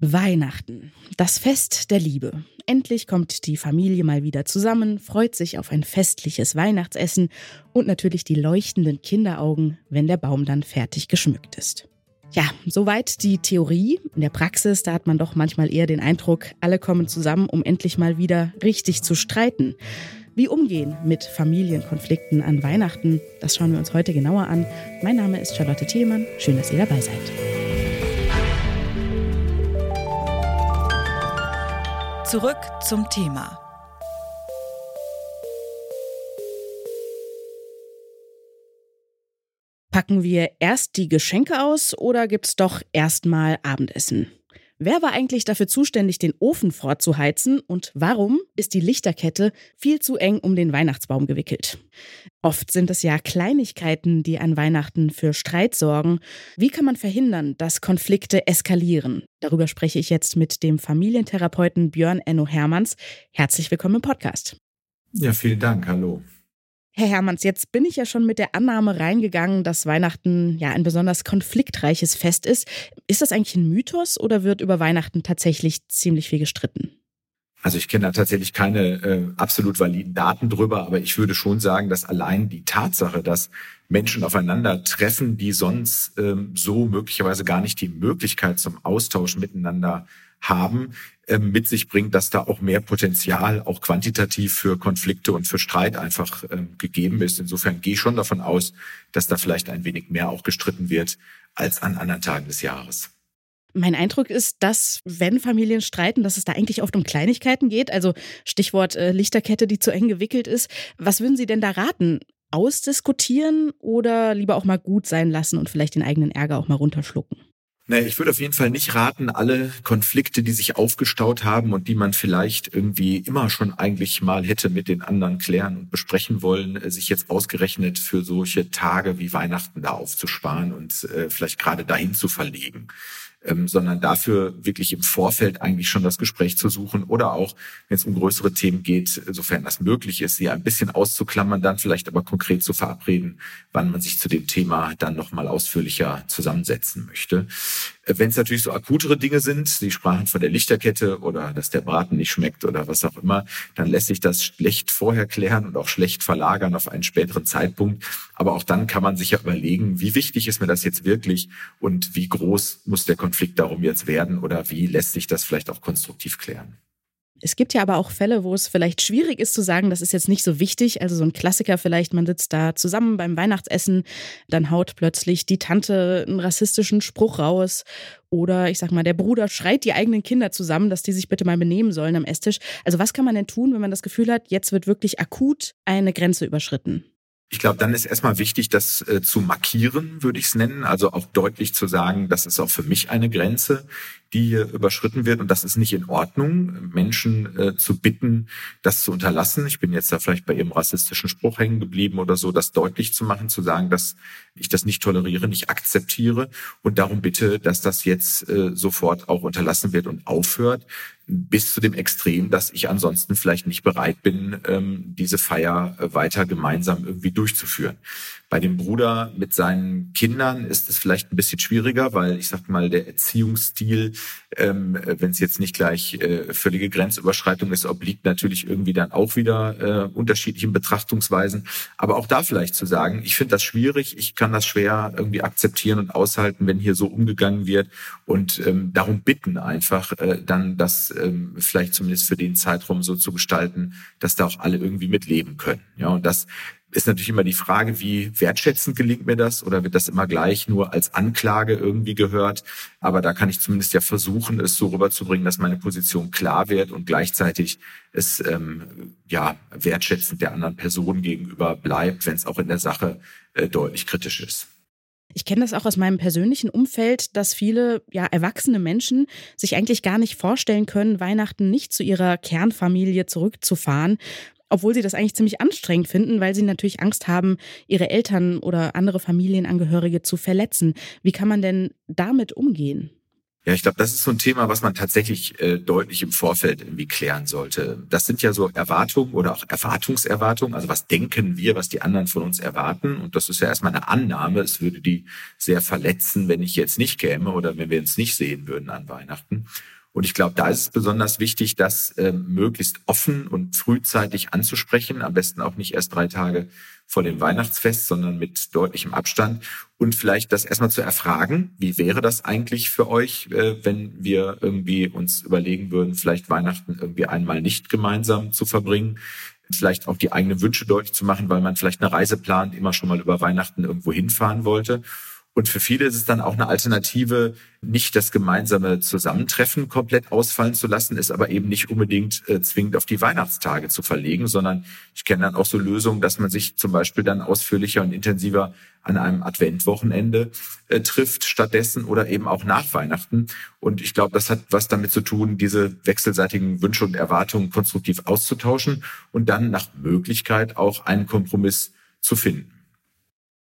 Weihnachten, das Fest der Liebe. Endlich kommt die Familie mal wieder zusammen, freut sich auf ein festliches Weihnachtsessen und natürlich die leuchtenden Kinderaugen, wenn der Baum dann fertig geschmückt ist. Ja, soweit die Theorie. In der Praxis, da hat man doch manchmal eher den Eindruck, alle kommen zusammen, um endlich mal wieder richtig zu streiten. Wie umgehen mit Familienkonflikten an Weihnachten, das schauen wir uns heute genauer an. Mein Name ist Charlotte Thielmann. Schön, dass ihr dabei seid. Zurück zum Thema. Packen wir erst die Geschenke aus oder gibt's doch erstmal Abendessen? Wer war eigentlich dafür zuständig, den Ofen vorzuheizen und warum ist die Lichterkette viel zu eng um den Weihnachtsbaum gewickelt? Oft sind es ja Kleinigkeiten, die an Weihnachten für Streit sorgen. Wie kann man verhindern, dass Konflikte eskalieren? Darüber spreche ich jetzt mit dem Familientherapeuten Björn Enno Hermanns. Herzlich willkommen im Podcast. Ja, vielen Dank. Hallo. Herr Hermanns, jetzt bin ich ja schon mit der Annahme reingegangen, dass Weihnachten ja ein besonders konfliktreiches Fest ist. Ist das eigentlich ein Mythos oder wird über Weihnachten tatsächlich ziemlich viel gestritten? Also ich kenne da tatsächlich keine äh, absolut validen Daten drüber, aber ich würde schon sagen, dass allein die Tatsache, dass Menschen aufeinander treffen, die sonst ähm, so möglicherweise gar nicht die Möglichkeit zum Austausch miteinander haben, ähm, mit sich bringt, dass da auch mehr Potenzial, auch quantitativ für Konflikte und für Streit einfach ähm, gegeben ist. Insofern gehe ich schon davon aus, dass da vielleicht ein wenig mehr auch gestritten wird als an anderen Tagen des Jahres. Mein Eindruck ist, dass, wenn Familien streiten, dass es da eigentlich oft um Kleinigkeiten geht. Also Stichwort äh, Lichterkette, die zu eng gewickelt ist. Was würden Sie denn da raten? Ausdiskutieren oder lieber auch mal gut sein lassen und vielleicht den eigenen Ärger auch mal runterschlucken? Naja, ich würde auf jeden Fall nicht raten, alle Konflikte, die sich aufgestaut haben und die man vielleicht irgendwie immer schon eigentlich mal hätte mit den anderen klären und besprechen wollen, äh, sich jetzt ausgerechnet für solche Tage wie Weihnachten da aufzusparen und äh, vielleicht gerade dahin zu verlegen ähm, sondern dafür wirklich im Vorfeld eigentlich schon das Gespräch zu suchen oder auch, wenn es um größere Themen geht, sofern das möglich ist, sie ein bisschen auszuklammern, dann vielleicht aber konkret zu verabreden, wann man sich zu dem Thema dann nochmal ausführlicher zusammensetzen möchte. Wenn es natürlich so akutere Dinge sind, Sie sprachen von der Lichterkette oder dass der Braten nicht schmeckt oder was auch immer, dann lässt sich das schlecht vorher klären und auch schlecht verlagern auf einen späteren Zeitpunkt. Aber auch dann kann man sich ja überlegen, wie wichtig ist mir das jetzt wirklich und wie groß muss der Konflikt darum jetzt werden oder wie lässt sich das vielleicht auch konstruktiv klären. Es gibt ja aber auch Fälle, wo es vielleicht schwierig ist zu sagen, das ist jetzt nicht so wichtig. Also so ein Klassiker vielleicht, man sitzt da zusammen beim Weihnachtsessen, dann haut plötzlich die Tante einen rassistischen Spruch raus oder ich sag mal, der Bruder schreit die eigenen Kinder zusammen, dass die sich bitte mal benehmen sollen am Esstisch. Also was kann man denn tun, wenn man das Gefühl hat, jetzt wird wirklich akut eine Grenze überschritten? Ich glaube, dann ist erstmal wichtig, das äh, zu markieren, würde ich es nennen. Also auch deutlich zu sagen, das ist auch für mich eine Grenze, die hier überschritten wird. Und das ist nicht in Ordnung, Menschen äh, zu bitten, das zu unterlassen. Ich bin jetzt da vielleicht bei Ihrem rassistischen Spruch hängen geblieben oder so, das deutlich zu machen, zu sagen, dass ich das nicht toleriere, nicht akzeptiere und darum bitte, dass das jetzt äh, sofort auch unterlassen wird und aufhört bis zu dem Extrem, dass ich ansonsten vielleicht nicht bereit bin, ähm, diese Feier weiter gemeinsam irgendwie durchzuführen. Bei dem Bruder mit seinen Kindern ist es vielleicht ein bisschen schwieriger, weil ich sag mal, der Erziehungsstil, ähm, wenn es jetzt nicht gleich äh, völlige Grenzüberschreitung ist, obliegt natürlich irgendwie dann auch wieder äh, unterschiedlichen Betrachtungsweisen. Aber auch da vielleicht zu sagen, ich finde das schwierig, ich kann das schwer irgendwie akzeptieren und aushalten, wenn hier so umgegangen wird und ähm, darum bitten einfach äh, dann das ähm, vielleicht zumindest für den Zeitraum so zu gestalten, dass da auch alle irgendwie mitleben können. Ja, und das ist natürlich immer die Frage, wie wertschätzend gelingt mir das oder wird das immer gleich nur als Anklage irgendwie gehört? Aber da kann ich zumindest ja versuchen, es so rüberzubringen, dass meine Position klar wird und gleichzeitig es ähm, ja wertschätzend der anderen Person gegenüber bleibt, wenn es auch in der Sache äh, deutlich kritisch ist. Ich kenne das auch aus meinem persönlichen Umfeld, dass viele ja erwachsene Menschen sich eigentlich gar nicht vorstellen können, Weihnachten nicht zu ihrer Kernfamilie zurückzufahren, obwohl sie das eigentlich ziemlich anstrengend finden, weil sie natürlich Angst haben, ihre Eltern oder andere Familienangehörige zu verletzen. Wie kann man denn damit umgehen? Ja, ich glaube, das ist so ein Thema, was man tatsächlich äh, deutlich im Vorfeld irgendwie klären sollte. Das sind ja so Erwartungen oder auch Erwartungserwartungen. Also was denken wir, was die anderen von uns erwarten? Und das ist ja erstmal eine Annahme. Es würde die sehr verletzen, wenn ich jetzt nicht käme oder wenn wir uns nicht sehen würden an Weihnachten. Und ich glaube, da ist es besonders wichtig, das äh, möglichst offen und frühzeitig anzusprechen. Am besten auch nicht erst drei Tage vor dem Weihnachtsfest, sondern mit deutlichem Abstand. Und vielleicht das erstmal zu erfragen, wie wäre das eigentlich für euch, äh, wenn wir irgendwie uns überlegen würden, vielleicht Weihnachten irgendwie einmal nicht gemeinsam zu verbringen, vielleicht auch die eigenen Wünsche deutlich zu machen, weil man vielleicht eine Reise plant, immer schon mal über Weihnachten irgendwo hinfahren wollte und für viele ist es dann auch eine Alternative, nicht das gemeinsame Zusammentreffen komplett ausfallen zu lassen, ist aber eben nicht unbedingt äh, zwingend auf die Weihnachtstage zu verlegen, sondern ich kenne dann auch so Lösungen, dass man sich zum Beispiel dann ausführlicher und intensiver an einem Adventwochenende äh, trifft stattdessen oder eben auch nach Weihnachten. Und ich glaube, das hat was damit zu tun, diese wechselseitigen Wünsche und Erwartungen konstruktiv auszutauschen und dann nach Möglichkeit auch einen Kompromiss zu finden.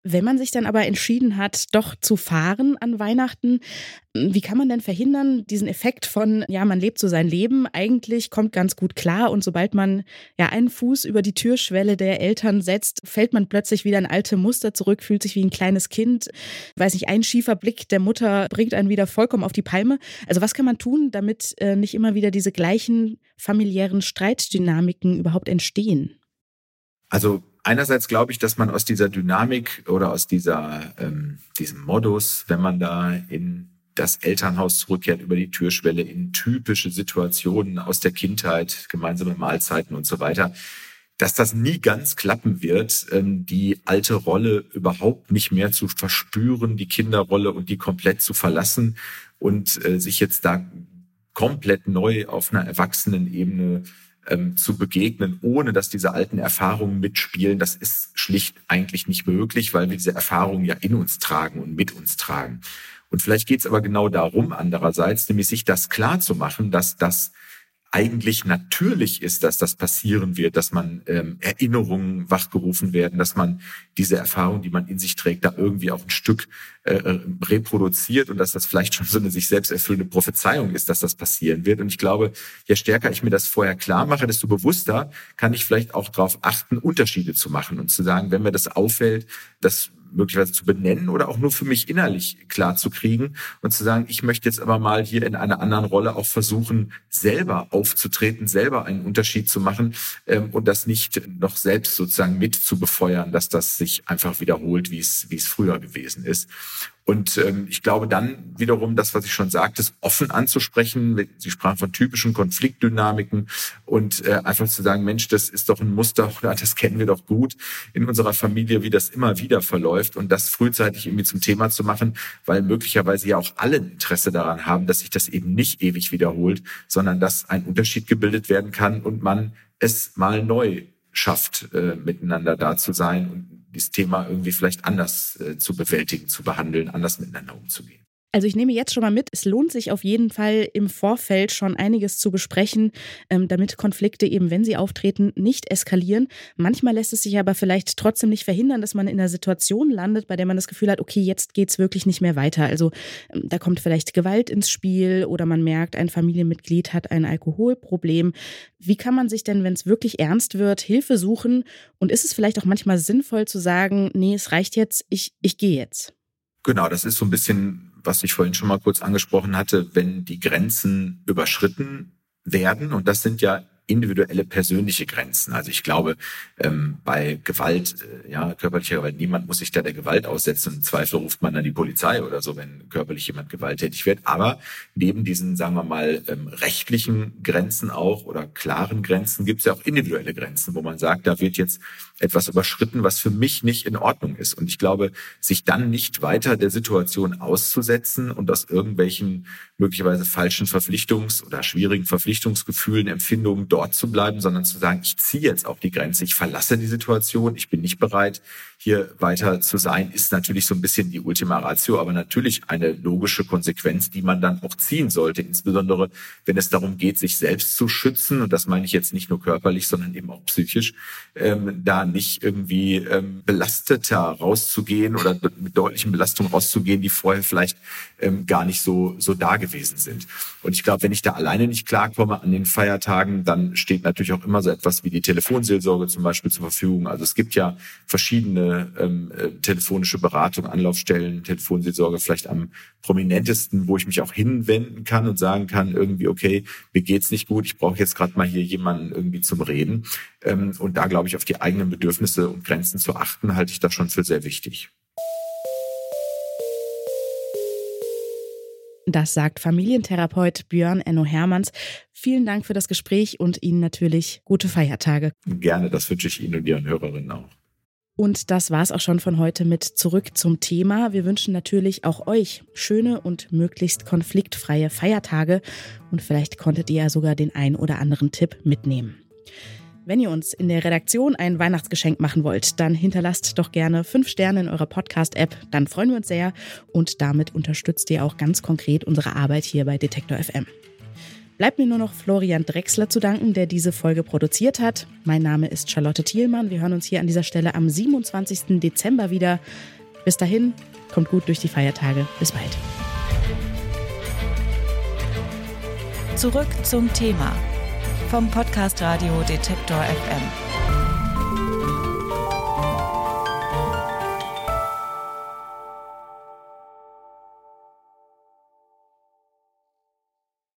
Wenn man sich dann aber entschieden hat, doch zu fahren an Weihnachten, wie kann man denn verhindern, diesen Effekt von, ja, man lebt so sein Leben, eigentlich kommt ganz gut klar und sobald man ja einen Fuß über die Türschwelle der Eltern setzt, fällt man plötzlich wieder in alte Muster zurück, fühlt sich wie ein kleines Kind, weiß nicht, ein schiefer Blick der Mutter bringt einen wieder vollkommen auf die Palme. Also was kann man tun, damit äh, nicht immer wieder diese gleichen familiären Streitdynamiken überhaupt entstehen? Also einerseits glaube ich, dass man aus dieser Dynamik oder aus dieser, ähm, diesem Modus, wenn man da in das Elternhaus zurückkehrt über die Türschwelle in typische Situationen aus der Kindheit, gemeinsame Mahlzeiten und so weiter, dass das nie ganz klappen wird, ähm, die alte Rolle überhaupt nicht mehr zu verspüren, die Kinderrolle und die komplett zu verlassen und äh, sich jetzt da komplett neu auf einer erwachsenen Ebene ähm, zu begegnen, ohne dass diese alten Erfahrungen mitspielen, das ist schlicht eigentlich nicht möglich, weil wir diese Erfahrungen ja in uns tragen und mit uns tragen. Und vielleicht geht es aber genau darum, andererseits, nämlich sich das klar zu machen, dass das eigentlich natürlich ist, dass das passieren wird, dass man ähm, Erinnerungen wachgerufen werden, dass man diese Erfahrung, die man in sich trägt, da irgendwie auch ein Stück äh, äh, reproduziert und dass das vielleicht schon so eine sich selbst erfüllende Prophezeiung ist, dass das passieren wird. Und ich glaube, je stärker ich mir das vorher klar mache, desto bewusster kann ich vielleicht auch darauf achten, Unterschiede zu machen und zu sagen, wenn mir das auffällt, dass möglicherweise zu benennen oder auch nur für mich innerlich klar zu kriegen und zu sagen, ich möchte jetzt aber mal hier in einer anderen Rolle auch versuchen, selber aufzutreten, selber einen Unterschied zu machen ähm, und das nicht noch selbst sozusagen mit zu befeuern, dass das sich einfach wiederholt, wie es, wie es früher gewesen ist. Und ähm, ich glaube dann wiederum, das, was ich schon sagte, ist offen anzusprechen. Sie sprachen von typischen Konfliktdynamiken und äh, einfach zu sagen, Mensch, das ist doch ein Muster oder das kennen wir doch gut in unserer Familie, wie das immer wieder verläuft und das frühzeitig irgendwie zum Thema zu machen, weil möglicherweise ja auch alle Interesse daran haben, dass sich das eben nicht ewig wiederholt, sondern dass ein Unterschied gebildet werden kann und man es mal neu schafft, äh, miteinander da zu sein und dieses Thema irgendwie vielleicht anders äh, zu bewältigen, zu behandeln, anders miteinander umzugehen. Also ich nehme jetzt schon mal mit, es lohnt sich auf jeden Fall im Vorfeld schon einiges zu besprechen, ähm, damit Konflikte eben, wenn sie auftreten, nicht eskalieren. Manchmal lässt es sich aber vielleicht trotzdem nicht verhindern, dass man in einer Situation landet, bei der man das Gefühl hat, okay, jetzt geht's wirklich nicht mehr weiter. Also ähm, da kommt vielleicht Gewalt ins Spiel oder man merkt, ein Familienmitglied hat ein Alkoholproblem. Wie kann man sich denn, wenn es wirklich ernst wird, Hilfe suchen? Und ist es vielleicht auch manchmal sinnvoll zu sagen, nee, es reicht jetzt, ich, ich gehe jetzt? Genau, das ist so ein bisschen was ich vorhin schon mal kurz angesprochen hatte, wenn die Grenzen überschritten werden. Und das sind ja individuelle persönliche Grenzen. Also ich glaube, ähm, bei Gewalt, äh, ja, körperlicher Gewalt, niemand muss sich da der Gewalt aussetzen. Im Zweifel ruft man dann die Polizei oder so, wenn körperlich jemand gewalttätig wird. Aber neben diesen, sagen wir mal, ähm, rechtlichen Grenzen auch oder klaren Grenzen gibt es ja auch individuelle Grenzen, wo man sagt, da wird jetzt etwas überschritten, was für mich nicht in Ordnung ist. Und ich glaube, sich dann nicht weiter der Situation auszusetzen und aus irgendwelchen möglicherweise falschen Verpflichtungs- oder schwierigen Verpflichtungsgefühlen, Empfindungen dort zu bleiben, sondern zu sagen, ich ziehe jetzt auch die Grenze, ich verlasse die Situation, ich bin nicht bereit, hier weiter zu sein, ist natürlich so ein bisschen die Ultima Ratio, aber natürlich eine logische Konsequenz, die man dann auch ziehen sollte, insbesondere wenn es darum geht, sich selbst zu schützen. Und das meine ich jetzt nicht nur körperlich, sondern eben auch psychisch, ähm, da nicht irgendwie ähm, belasteter rauszugehen oder mit deutlichen Belastungen rauszugehen, die vorher vielleicht ähm, gar nicht so, so da gewesen sind. Und ich glaube, wenn ich da alleine nicht klarkomme an den Feiertagen, dann steht natürlich auch immer so etwas wie die Telefonseelsorge zum Beispiel zur Verfügung. Also es gibt ja verschiedene ähm, äh, telefonische Beratung, Anlaufstellen, Telefonseelsorge vielleicht am prominentesten, wo ich mich auch hinwenden kann und sagen kann, irgendwie, okay, mir geht's nicht gut, ich brauche jetzt gerade mal hier jemanden irgendwie zum Reden. Ähm, und da, glaube ich, auf die eigenen Bedürfnisse und Grenzen zu achten, halte ich das schon für sehr wichtig. Das sagt Familientherapeut Björn Enno Hermanns. Vielen Dank für das Gespräch und Ihnen natürlich gute Feiertage. Gerne, das wünsche ich Ihnen und Ihren Hörerinnen auch. Und das war's auch schon von heute mit Zurück zum Thema. Wir wünschen natürlich auch euch schöne und möglichst konfliktfreie Feiertage und vielleicht konntet ihr ja sogar den ein oder anderen Tipp mitnehmen. Wenn ihr uns in der Redaktion ein Weihnachtsgeschenk machen wollt, dann hinterlasst doch gerne fünf Sterne in eurer Podcast-App. Dann freuen wir uns sehr und damit unterstützt ihr auch ganz konkret unsere Arbeit hier bei Detektor FM. Bleibt mir nur noch Florian Drexler zu danken, der diese Folge produziert hat. Mein Name ist Charlotte Thielmann. Wir hören uns hier an dieser Stelle am 27. Dezember wieder. Bis dahin, kommt gut durch die Feiertage. Bis bald. Zurück zum Thema vom Podcast Radio Detektor FM.